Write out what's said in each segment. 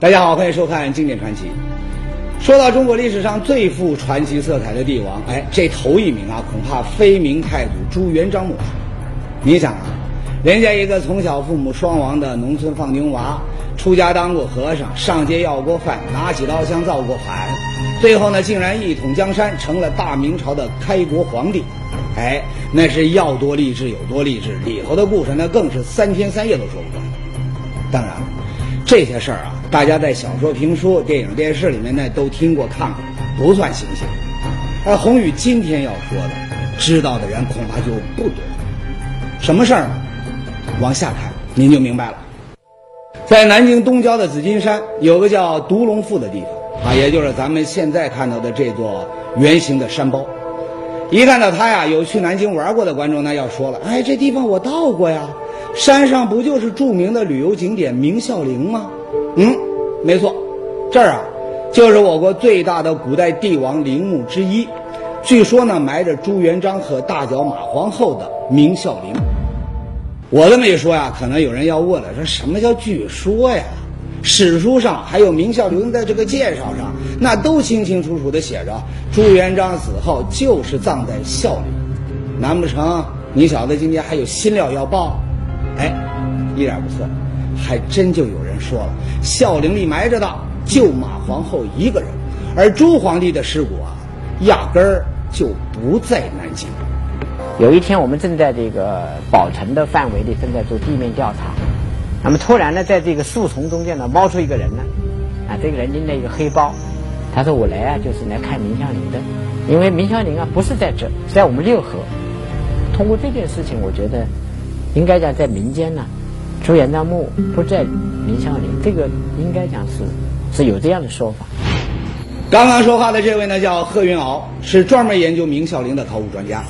大家好，欢迎收看《经典传奇》。说到中国历史上最富传奇色彩的帝王，哎，这头一名啊，恐怕非明太祖朱元璋莫属。你想啊，人家一个从小父母双亡的农村放牛娃，出家当过和尚，上街要过饭，拿起刀枪造过反，最后呢，竟然一统江山，成了大明朝的开国皇帝。哎，那是要多励志有多励志，里头的故事那更是三天三夜都说不完。当然了，这些事儿啊，大家在小说、评书、电影、电视里面呢都听过、看过，不算新鲜。而宏宇今天要说的，知道的人恐怕就不多。什么事儿呢？往下看您就明白了。在南京东郊的紫金山，有个叫独龙腹的地方啊，也就是咱们现在看到的这座圆形的山包。一看到它呀，有去南京玩过的观众那要说了，哎，这地方我到过呀，山上不就是著名的旅游景点明孝陵吗？嗯，没错，这儿啊就是我国最大的古代帝王陵墓之一，据说呢埋着朱元璋和大脚马皇后的明孝陵。我这么一说呀，可能有人要问了，说什么叫据说呀？史书上还有明孝陵的这个介绍上，那都清清楚楚的写着，朱元璋死后就是葬在孝陵。难不成你小子今天还有新料要爆？哎，一点不错，还真就有人说了，孝陵里埋着的就马皇后一个人，而朱皇帝的尸骨啊，压根儿就不在南京。有一天，我们正在这个宝城的范围内正在做地面调查。那么突然呢，在这个树丛中间呢，冒出一个人呢，啊，这个人拎了一个黑包，他说：“我来啊，就是来看明孝陵的，因为明孝陵啊不是在这，在我们六合。通过这件事情，我觉得应该讲在民间呢，朱元璋墓不在明孝陵，这个应该讲是是有这样的说法。”刚刚说话的这位呢，叫贺云鳌，是专门研究明孝陵的考古专家。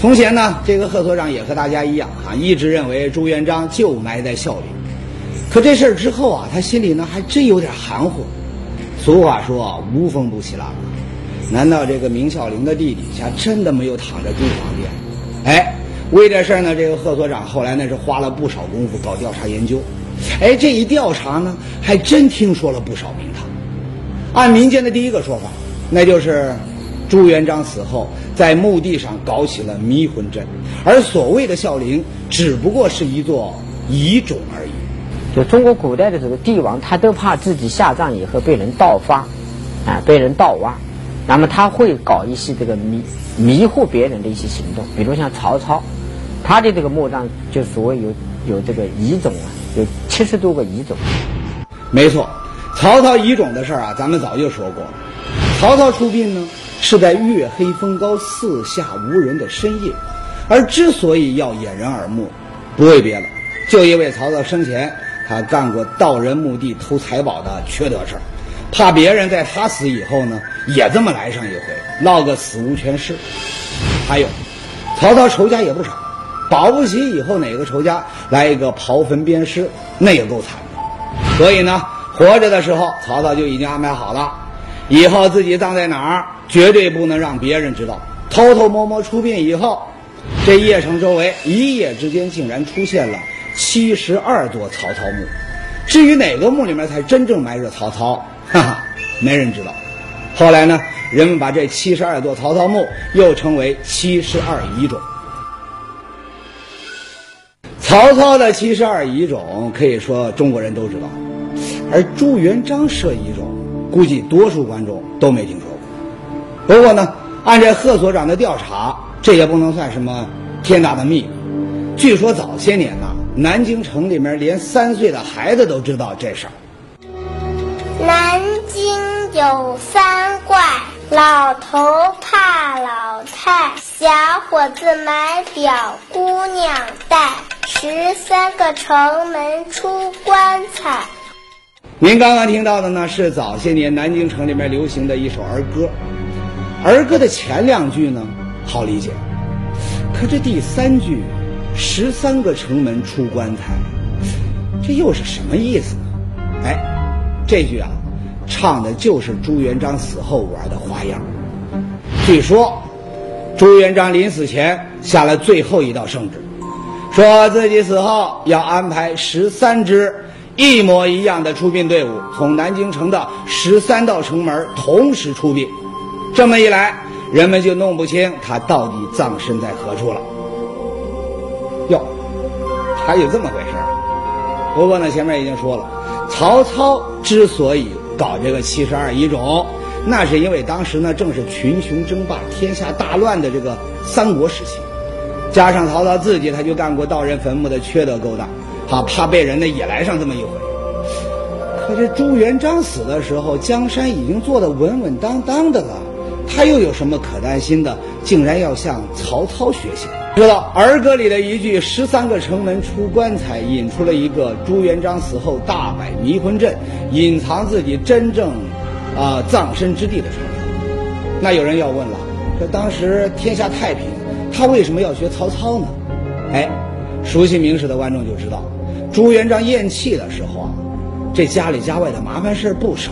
从前呢，这个贺所长也和大家一样啊，一直认为朱元璋就埋在孝陵。可这事儿之后啊，他心里呢还真有点含糊。俗话说无风不起浪，难道这个明孝陵的地底下真的没有躺着朱皇帝？哎，为这事儿呢，这个贺所长后来那是花了不少功夫搞调查研究。哎，这一调查呢，还真听说了不少名堂。按民间的第一个说法，那就是朱元璋死后在墓地上搞起了迷魂阵，而所谓的孝陵只不过是一座遗冢而已。就中国古代的这个帝王，他都怕自己下葬以后被人盗发，啊，被人盗挖，那么他会搞一些这个迷迷惑别人的一些行动，比如像曹操，他的这个墓葬就所谓有有这个遗种啊，有七十多个遗种。没错，曹操遗种的事儿啊，咱们早就说过了。曹操出殡呢，是在月黑风高、四下无人的深夜，而之所以要掩人耳目，不为别的，就因为曹操生前。他干过盗人墓地偷财宝的缺德事儿，怕别人在他死以后呢，也这么来上一回，闹个死无全尸。还有，曹操仇家也不少，保不齐以后哪个仇家来一个刨坟鞭尸，那也够惨的。所以呢，活着的时候，曹操就已经安排好了，以后自己葬在哪儿，绝对不能让别人知道。偷偷摸摸出殡以后，这邺城周围一夜之间竟然出现了。七十二座曹操墓，至于哪个墓里面才真正埋着曹操，哈哈，没人知道。后来呢，人们把这七十二座曹操墓又称为七十二遗冢。曹操的七十二遗冢，可以说中国人都知道，而朱元璋设遗冢，估计多数观众都没听说过。不过呢，按照贺所长的调查，这也不能算什么天大的秘密。据说早些年呢。南京城里面连三岁的孩子都知道这事儿。南京有三怪：老头怕老太，小伙子买表姑娘戴，十三个城门出棺材。您刚刚听到的呢，是早些年南京城里面流行的一首儿歌。儿歌的前两句呢，好理解，可这第三句。十三个城门出棺材，这又是什么意思呢？哎，这句啊，唱的就是朱元璋死后玩的花样。据说，朱元璋临死前下了最后一道圣旨，说自己死后要安排十三支一模一样的出殡队伍从南京城的十三道城门同时出殡，这么一来，人们就弄不清他到底葬身在何处了。哟，还有这么回事啊！不过呢，前面已经说了，曹操之所以搞这个七十二遗冢，那是因为当时呢正是群雄争霸、天下大乱的这个三国时期，加上曹操自己他就干过盗人坟墓的缺德勾当，他怕被人呢也来上这么一回。可这朱元璋死的时候，江山已经做得稳稳当当的了，他又有什么可担心的？竟然要向曹操学习？知道儿歌里的一句“十三个城门出棺材”，引出了一个朱元璋死后大摆迷魂阵，隐藏自己真正啊葬身之地的传说。那有人要问了：这当时天下太平，他为什么要学曹操呢？哎，熟悉明史的观众就知道，朱元璋咽气的时候啊，这家里家外的麻烦事不少，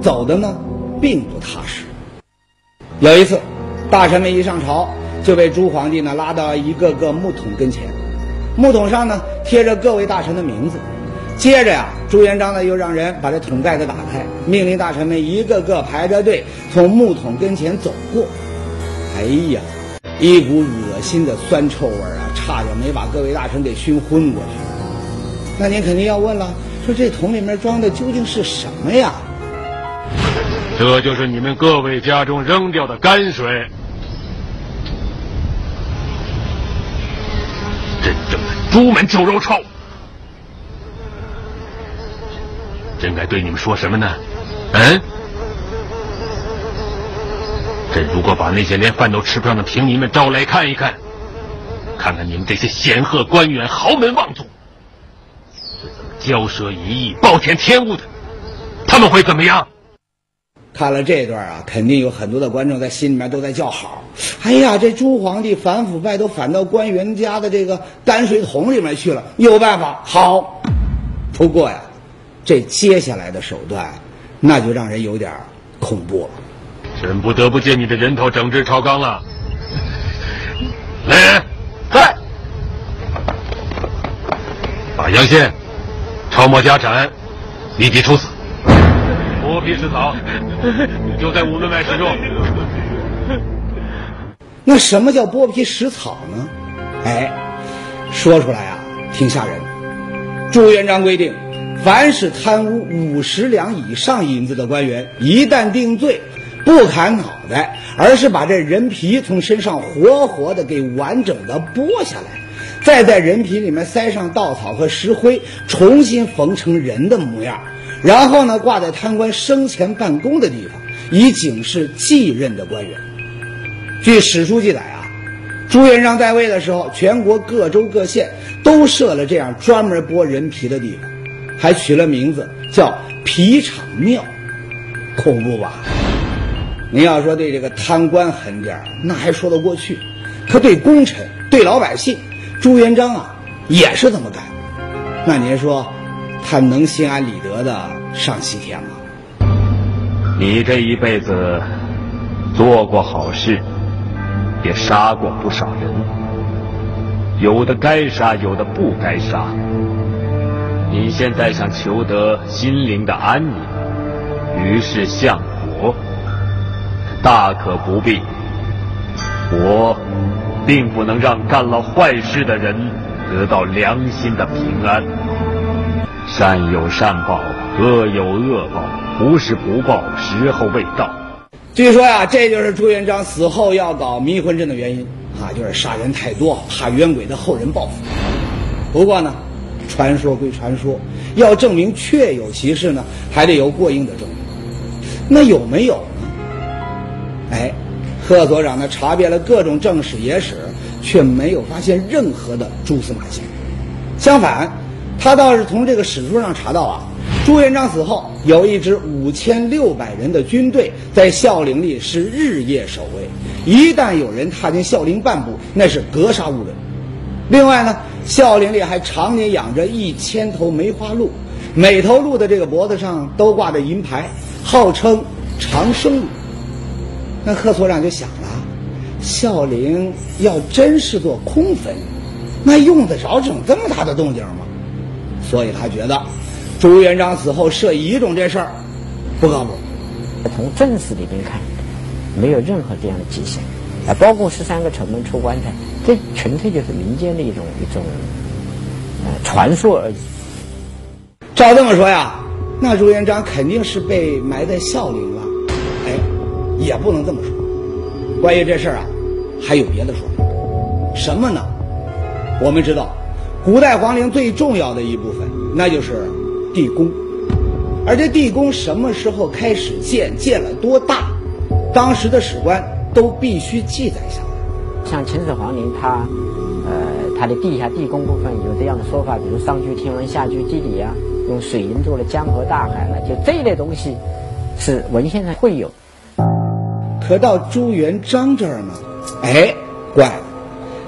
走的呢并不踏实。有一次，大臣们一上朝。就被朱皇帝呢拉到一个个木桶跟前，木桶上呢贴着各位大臣的名字。接着呀，朱元璋呢又让人把这桶盖子打开，命令大臣们一个个排着队从木桶跟前走过。哎呀，一股恶心的酸臭味啊，差点没把各位大臣给熏昏过去。那您肯定要问了，说这桶里面装的究竟是什么呀？这就是你们各位家中扔掉的泔水。真正的朱门酒肉臭，朕该对你们说什么呢？嗯？朕如果把那些连饭都吃不上的平民们招来看一看，看看你们这些显赫官员、豪门望族是怎么骄奢淫逸、暴殄天物的，他们会怎么样？看了这段啊，肯定有很多的观众在心里面都在叫好。哎呀，这朱皇帝反腐败都反到官员家的这个泔水桶里面去了，有办法好。不过呀，这接下来的手段，那就让人有点恐怖了。朕不得不借你的人头整治朝纲了。来人，在，把杨宪抄没家产，立即处死。剥皮食草，就在午门外示众。那什么叫剥皮食草呢？哎，说出来啊，挺吓人。朱元璋规定，凡是贪污五十两以上银子的官员，一旦定罪，不砍脑袋，而是把这人皮从身上活活的给完整的剥下来，再在人皮里面塞上稻草和石灰，重新缝成人的模样。然后呢，挂在贪官生前办公的地方，以警示继任的官员。据史书记载啊，朱元璋在位的时候，全国各州各县都设了这样专门剥人皮的地方，还取了名字叫皮场庙，恐怖吧？您要说对这个贪官狠点儿，那还说得过去；可对功臣、对老百姓，朱元璋啊也是这么干。那您说？他能心安理得的上西天吗？你这一辈子做过好事，也杀过不少人，有的该杀，有的不该杀。你现在想求得心灵的安宁，于是向，大可不必。佛并不能让干了坏事的人得到良心的平安。善有善报，恶有恶报，不是不报，时候未到。据说呀，这就是朱元璋死后要搞迷魂阵的原因啊，就是杀人太多，怕冤鬼的后人报复。不过呢，传说归传说，要证明确有其事呢，还得有过硬的证据。那有没有呢？哎，贺所长呢查遍了各种正史野史，却没有发现任何的蛛丝马迹。相反。他倒是从这个史书上查到啊，朱元璋死后有一支五千六百人的军队在孝陵里是日夜守卫，一旦有人踏进孝陵半步，那是格杀勿论。另外呢，孝陵里还常年养着一千头梅花鹿，每头鹿的这个脖子上都挂着银牌，号称长生鹿。那贺所长就想了，孝陵要真是座空坟，那用得着整这么大的动静吗？所以他觉得，朱元璋死后设遗冢这事儿不靠谱。从正史里边看，没有任何这样的迹象，啊，包括十三个城门出棺材，这纯粹就是民间的一种一种呃传说而已。照这么说呀，那朱元璋肯定是被埋在孝陵了。也不能这么说。关于这事儿啊，还有别的说法。什么呢？我们知道，古代皇陵最重要的一部分，那就是地宫。而这地宫什么时候开始建，建了多大，当时的史官都必须记载下来。像秦始皇陵，它呃它的地下地宫部分有这样的说法，比如上居天文，下居地理啊，用水银做了江河大海了，就这一类东西是文献上会有。可到朱元璋这儿呢，哎，怪了，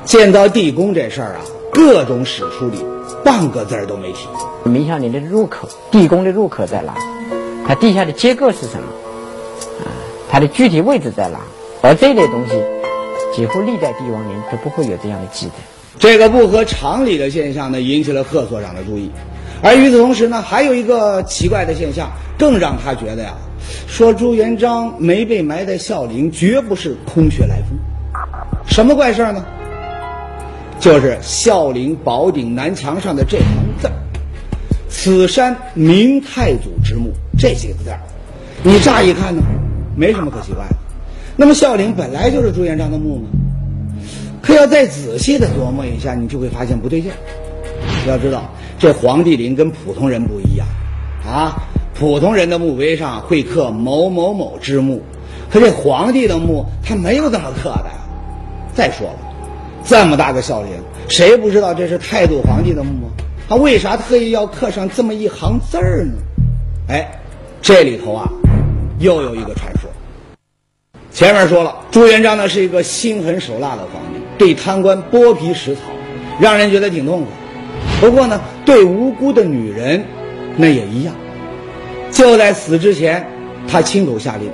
建造地宫这事儿啊，各种史书里半个字儿都没提。明孝陵的入口，地宫的入口在哪？它地下的结构是什么？啊，它的具体位置在哪？而这类东西，几乎历代帝王陵都不会有这样的记载。这个不合常理的现象呢，引起了贺所长的注意。而与此同时呢，还有一个奇怪的现象，更让他觉得呀，说朱元璋没被埋在孝陵，绝不是空穴来风。什么怪事儿呢？就是孝陵宝顶南墙上的这行字儿。此山明太祖之墓，这几个字儿，你乍一看呢，没什么可奇怪的。那么孝陵本来就是朱元璋的墓吗？可要再仔细的琢磨一下，你就会发现不对劲儿。要知道，这皇帝陵跟普通人不一样啊，普通人的墓碑上会刻某某某之墓，可这皇帝的墓他没有这么刻的。再说了，这么大个孝陵，谁不知道这是太祖皇帝的墓啊？他为啥特意要刻上这么一行字儿呢？哎，这里头啊，又有一个传说。前面说了，朱元璋呢是一个心狠手辣的皇帝，对贪官剥皮食草，让人觉得挺痛苦。不过呢，对无辜的女人，那也一样。就在死之前，他亲口下令，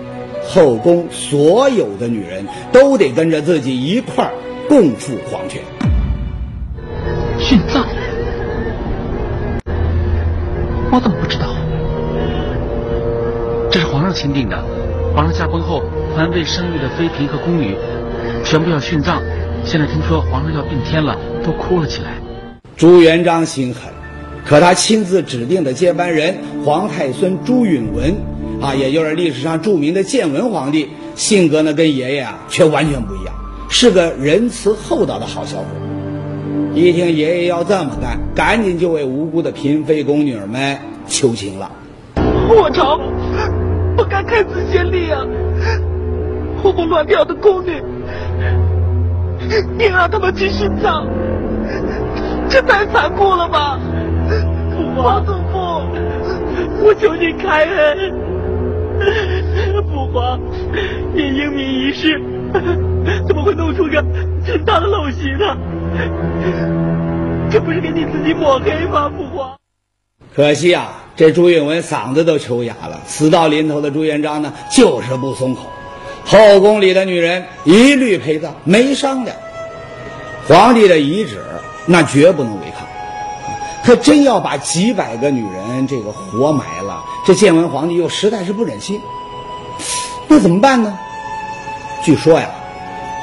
后宫所有的女人都得跟着自己一块儿共赴黄泉。殉葬。我怎么不知道？这是皇上钦定的。皇上驾崩后，凡未生育的妃嫔和宫女，全部要殉葬。现在听说皇上要病天了，都哭了起来。朱元璋心狠，可他亲自指定的接班人皇太孙朱允文，啊，也就是历史上著名的建文皇帝，性格呢跟爷爷啊却完全不一样，是个仁慈厚道的好小伙。一听爷爷要这么干，赶紧就为无辜的嫔妃宫女儿们求情了。我朝不该开此先例啊！活蹦乱跳的宫女，硬让他们去殉葬，这太残酷了吧！皇祖父，我求你开恩！父皇，你英明一世，怎么会弄出个这么大的陋习呢？这不是给你自己抹黑吗，父皇？可惜啊，这朱允文嗓子都抽哑了。死到临头的朱元璋呢，就是不松口，后宫里的女人一律陪葬，没商量。皇帝的遗旨那绝不能违抗，可真要把几百个女人这个活埋了，这建文皇帝又实在是不忍心。那怎么办呢？据说呀，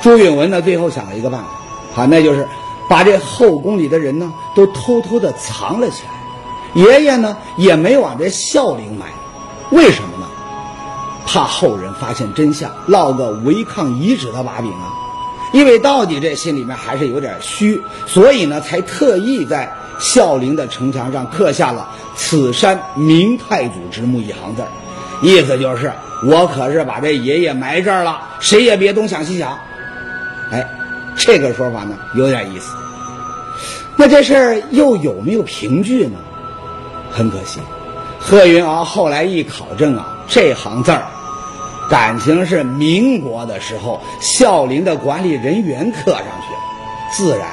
朱允文呢最后想了一个办法，啊，那就是把这后宫里的人呢都偷偷的藏了起来。爷爷呢也没往这孝陵埋，为什么呢？怕后人发现真相，落个违抗遗旨的把柄啊！因为到底这心里面还是有点虚，所以呢才特意在孝陵的城墙上刻下了“此山明太祖之墓”一行字，意思就是我可是把这爷爷埋这儿了，谁也别东想西想。哎，这个说法呢有点意思。那这事儿又有没有凭据呢？很可惜，贺云翱后来一考证啊，这行字儿，感情是民国的时候孝陵的管理人员刻上去了，自然，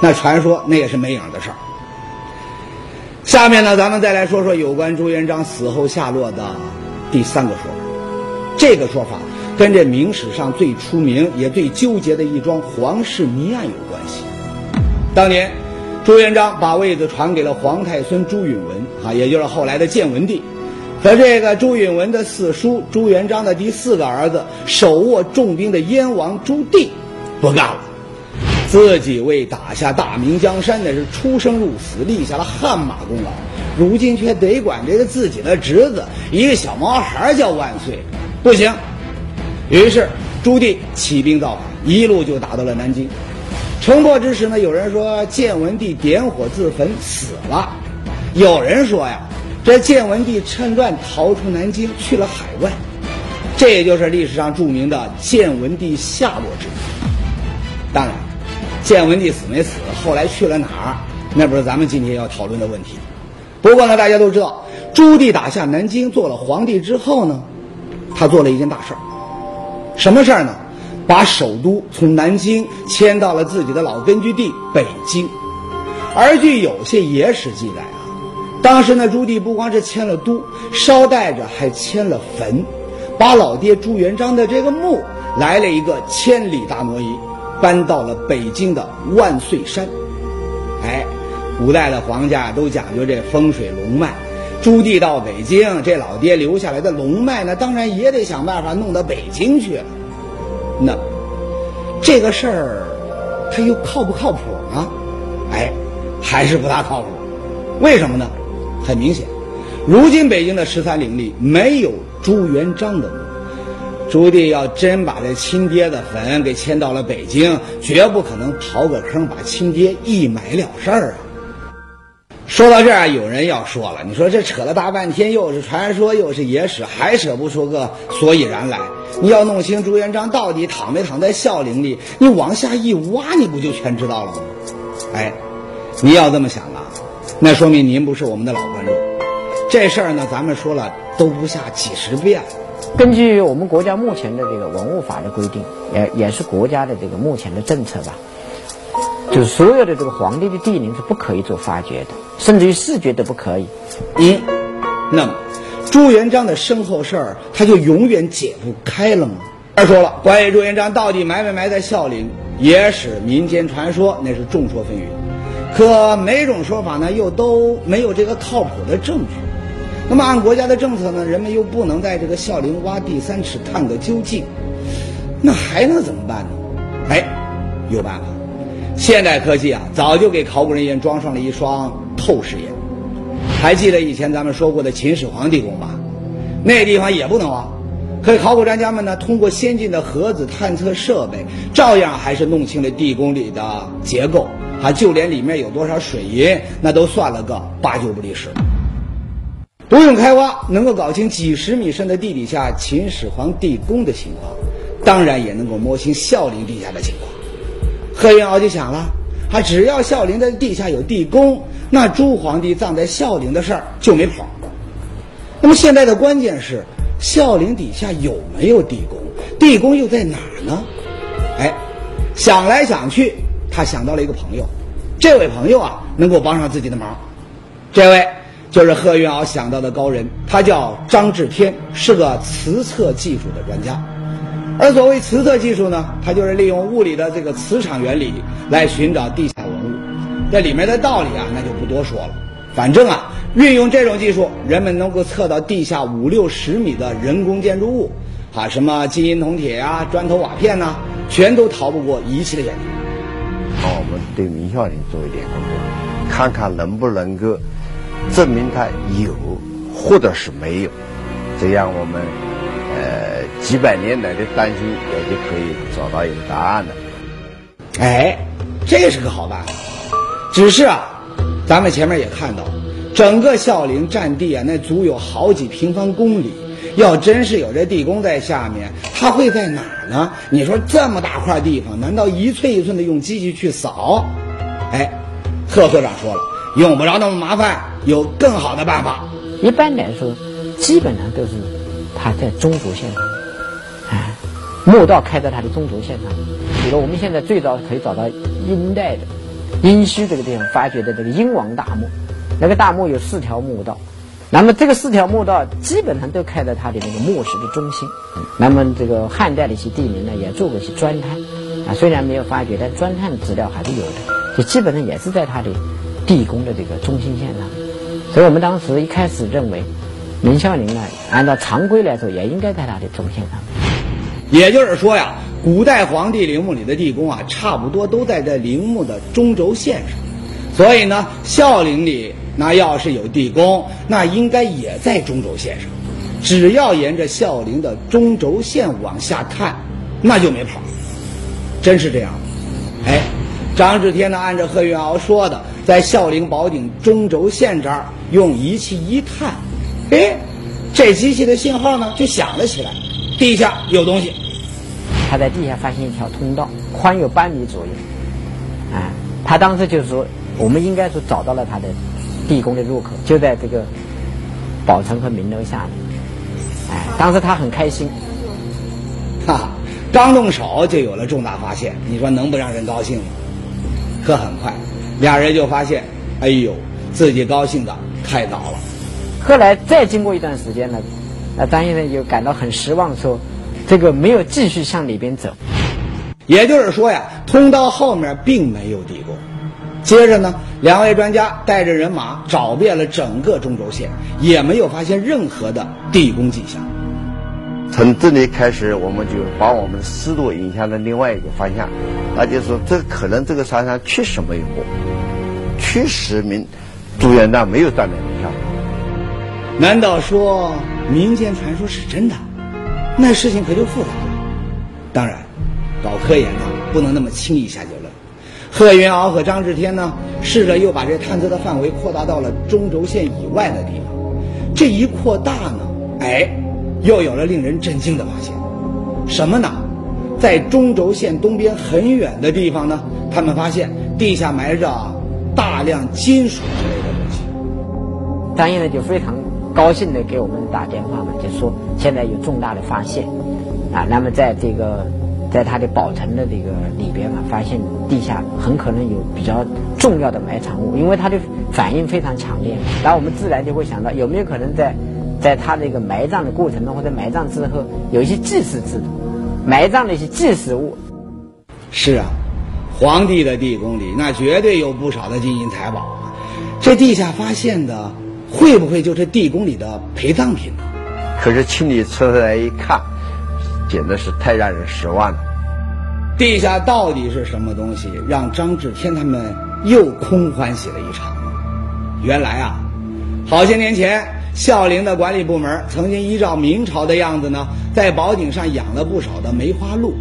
那传说那也是没影的事儿。下面呢，咱们再来说说有关朱元璋死后下落的第三个说法。这个说法跟这明史上最出名也最纠结的一桩皇室谜案有关系。当年。朱元璋把位子传给了皇太孙朱允文啊，也就是后来的建文帝。可这个朱允文的四叔朱元璋的第四个儿子，手握重兵的燕王朱棣，不干了，自己为打下大明江山那是出生入死，立下了汗马功劳，如今却得管这个自己的侄子一个小毛孩叫万岁，不行。于是朱棣起兵造反，一路就打到了南京。城破之时呢，有人说建文帝点火自焚死了，有人说呀。这建文帝趁乱逃出南京，去了海外，这也就是历史上著名的建文帝下落之谜。当然，建文帝死没死，后来去了哪儿，那不是咱们今天要讨论的问题。不过呢，大家都知道，朱棣打下南京，做了皇帝之后呢，他做了一件大事儿。什么事儿呢？把首都从南京迁到了自己的老根据地北京。而据有些野史记载啊。当时呢，朱棣不光是迁了都，捎带着还迁了坟，把老爹朱元璋的这个墓来了一个千里大挪移，搬到了北京的万岁山。哎，古代的皇家都讲究这风水龙脉，朱棣到北京，这老爹留下来的龙脉呢，当然也得想办法弄到北京去了。那这个事儿，它又靠不靠谱呢？哎，还是不大靠谱。为什么呢？很明显，如今北京的十三陵里没有朱元璋的墓。朱棣要真把这亲爹的坟给迁到了北京，绝不可能刨个坑把亲爹一埋了事儿啊！说到这儿，有人要说了：“你说这扯了大半天，又是传说，又是野史，还扯不出个所以然来？你要弄清朱元璋到底躺没躺在孝陵里，你往下一挖，你不就全知道了吗？”哎，你要这么想啊？那说明您不是我们的老观众，这事儿呢，咱们说了都不下几十遍了。根据我们国家目前的这个文物法的规定，也也是国家的这个目前的政策吧，就是所有的这个皇帝的帝陵是不可以做发掘的，甚至于视觉都不可以。一，那么朱元璋的身后事儿，他就永远解不开了吗？再说了，关于朱元璋到底埋没埋在孝陵，野史、民间传说那是众说纷纭。可每种说法呢，又都没有这个靠谱的证据。那么按国家的政策呢，人们又不能在这个孝陵挖地三尺探个究竟，那还能怎么办呢？哎，有办法！现代科技啊，早就给考古人员装上了一双透视眼。还记得以前咱们说过的秦始皇地宫吧？那地方也不能挖，可考古专家们呢，通过先进的核子探测设备，照样还是弄清了地宫里的结构。啊，就连里面有多少水银，那都算了个八九不离十。不用开挖，能够搞清几十米深的地底下秦始皇地宫的情况，当然也能够摸清孝陵地下的情况。贺云鳌就想了，啊，只要孝陵的地下有地宫，那朱皇帝葬在孝陵的事儿就没跑。那么现在的关键是，孝陵底下有没有地宫？地宫又在哪儿呢？哎，想来想去。他想到了一个朋友，这位朋友啊，能够帮上自己的忙。这位就是贺云鳌想到的高人，他叫张志天，是个磁测技术的专家。而所谓磁测技术呢，它就是利用物理的这个磁场原理来寻找地下文物。这里面的道理啊，那就不多说了。反正啊，运用这种技术，人们能够测到地下五六十米的人工建筑物，啊，什么金银铜铁呀、砖头瓦片呐，全都逃不过仪器的眼睛。好我们对明孝陵做一点工作，看看能不能够证明它有或者是没有，这样我们呃几百年来的担心也就可以找到一个答案了。哎，这是个好办法。只是啊，咱们前面也看到，整个孝陵占地啊，那足有好几平方公里。要真是有这地宫在下面，它会在哪儿呢？你说这么大块地方，难道一寸一寸的用机器去扫？哎，贺所长说了，用不着那么麻烦，有更好的办法。一般来说，基本上都是它在中轴线上，啊，墓道开在它的中轴线上。比如我们现在最早可以找到殷代的殷墟这个地方发掘的这个殷王大墓，那个大墓有四条墓道。那么这个四条墓道基本上都开在它的那个墓室的中心。那么这个汉代的一些地名呢，也做过一些钻探，啊，虽然没有发掘，但钻探资料还是有的。就基本上也是在它的地宫的这个中心线上。所以我们当时一开始认为，明孝陵呢，按照常规来说，也应该在它的中线上。也就是说呀，古代皇帝陵墓里的地宫啊，差不多都在这陵墓的中轴线上。所以呢，孝陵里那要是有地宫，那应该也在中轴线上。只要沿着孝陵的中轴线往下探，那就没跑。真是这样。哎，张志天呢，按照贺云鳌说的，在孝陵宝顶中轴线这儿用仪器一探，哎，这机器的信号呢就响了起来，地下有东西。他在地下发现一条通道，宽有半米左右。啊，他当时就是说。我们应该说找到了他的地宫的入口，就在这个宝城和明楼下面。哎，当时他很开心，哈，刚动手就有了重大发现，你说能不让人高兴吗？可很快，俩人就发现，哎呦，自己高兴的太早了。后来再经过一段时间呢，那张先生就感到很失望，说这个没有继续向里边走。也就是说呀，通道后面并没有地宫。接着呢，两位专家带着人马找遍了整个中轴线，也没有发现任何的地宫迹象。从这里开始，我们就把我们的思路引向了另外一个方向，那就是说，这可能这个山上确实没有过，确实明朱元璋没有占领明孝。难道说民间传说是真的？那事情可就复杂了。当然，搞科研呢，不能那么轻易下结论。贺云翱和张志天呢，试着又把这探测的范围扩大到了中轴线以外的地方。这一扩大呢，哎，又有了令人震惊的发现。什么呢？在中轴线东边很远的地方呢，他们发现地下埋着大量金属。张毅呢就非常高兴的给我们打电话嘛，就说现在有重大的发现啊。那么在这个。在他的宝城的这个里边嘛，发现地下很可能有比较重要的埋藏物，因为他的反应非常强烈。然后我们自然就会想到，有没有可能在在他这个埋葬的过程中，或者埋葬之后，有一些祭祀制度，埋葬的一些祭祀物。是啊，皇帝的地宫里那绝对有不少的金银财宝啊！这地下发现的，会不会就是地宫里的陪葬品呢？可是清理出来一看。简直是太让人失望了。地下到底是什么东西，让张志天他们又空欢喜了一场呢？原来啊，好些年前，孝陵的管理部门曾经依照明朝的样子呢，在宝顶上养了不少的梅花鹿。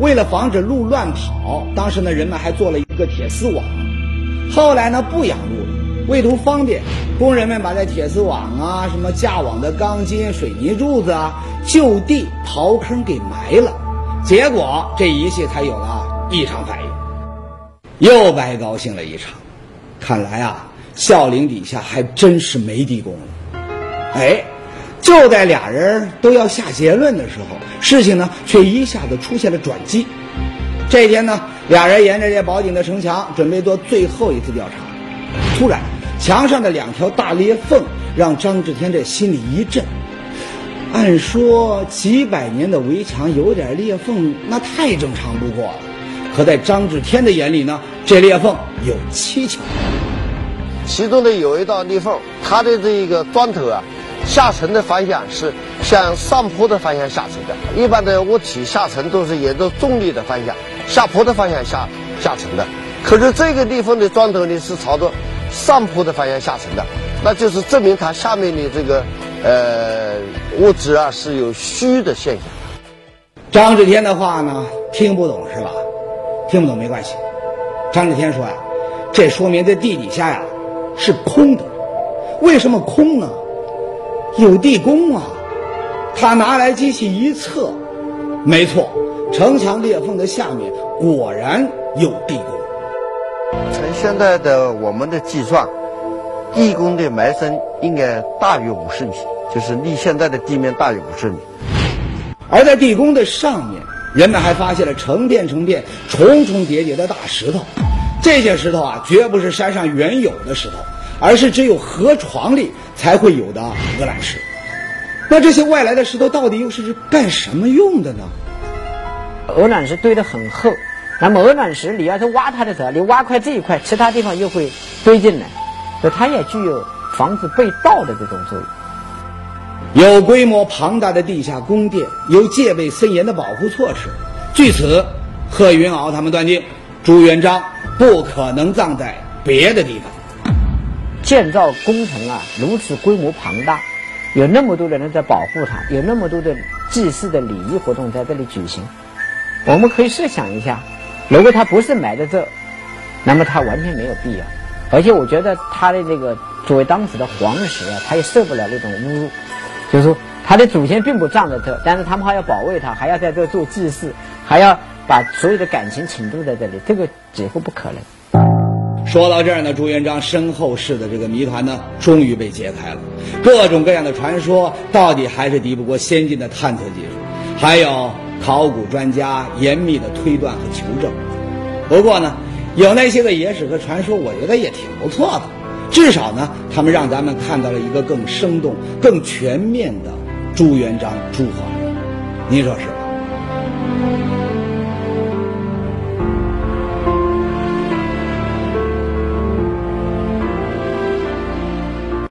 为了防止鹿乱跑，当时呢，人们还做了一个铁丝网。后来呢，不养鹿了。为图方便，工人们把这铁丝网啊、什么架网的钢筋、水泥柱子啊，就地刨坑给埋了，结果这仪器才有了异常反应，又白高兴了一场。看来啊，孝陵底下还真是没地宫了。哎，就在俩人都要下结论的时候，事情呢却一下子出现了转机。这天呢，俩人沿着这宝顶的城墙，准备做最后一次调查，突然。墙上的两条大裂缝让张志天这心里一震。按说几百年的围墙有点裂缝，那太正常不过了。可在张志天的眼里呢，这裂缝有蹊跷。其中的有一道裂缝，它的这个砖头啊，下沉的方向是向上坡的方向下沉的。一般的物体下沉都是沿着重力的方向，下坡的方向下下沉的。可是这个地方的砖头呢，是朝着。上坡的方向下沉的，那就是证明它下面的这个呃物质啊是有虚的现象。张志天的话呢听不懂是吧？听不懂没关系。张志天说呀，这说明这地底下呀是空的。为什么空呢？有地宫啊！他拿来机器一测，没错，城墙裂缝的下面果然有地宫。从现在的我们的计算，地宫的埋深应该大于五十米，就是离现在的地面大于五十米。而在地宫的上面，人们还发现了成片成片、重重叠叠的大石头。这些石头啊，绝不是山上原有的石头，而是只有河床里才会有的鹅卵石。那这些外来的石头到底又是干什么用的呢？鹅卵石堆得很厚。那么鹅卵石，你要是挖它的时候，你挖块这一块，其他地方又会堆进来，所以它也具有防止被盗的这种作用。有规模庞大的地下宫殿，有戒备森严的保护措施。据此，贺云翱他们断定，朱元璋不可能葬在别的地方。建造工程啊，如此规模庞大，有那么多的人在保护它，有那么多的祭祀的礼仪活动在这里举行。我们可以设想一下，如果他不是埋在这，那么他完全没有必要。而且我觉得他的这个作为当时的皇室啊，他也受不了那种侮辱，就是说他的祖先并不葬在这，但是他们还要保卫他，还要在这做祭祀，还要把所有的感情倾注在这里，这个几乎不可能。说到这儿呢，朱元璋身后事的这个谜团呢，终于被揭开了。各种各样的传说，到底还是敌不过先进的探测技术，还有考古专家严密的推断和求证。不过呢，有那些个野史和传说，我觉得也挺不错的。至少呢，他们让咱们看到了一个更生动、更全面的朱元璋朱皇帝。您说是吧？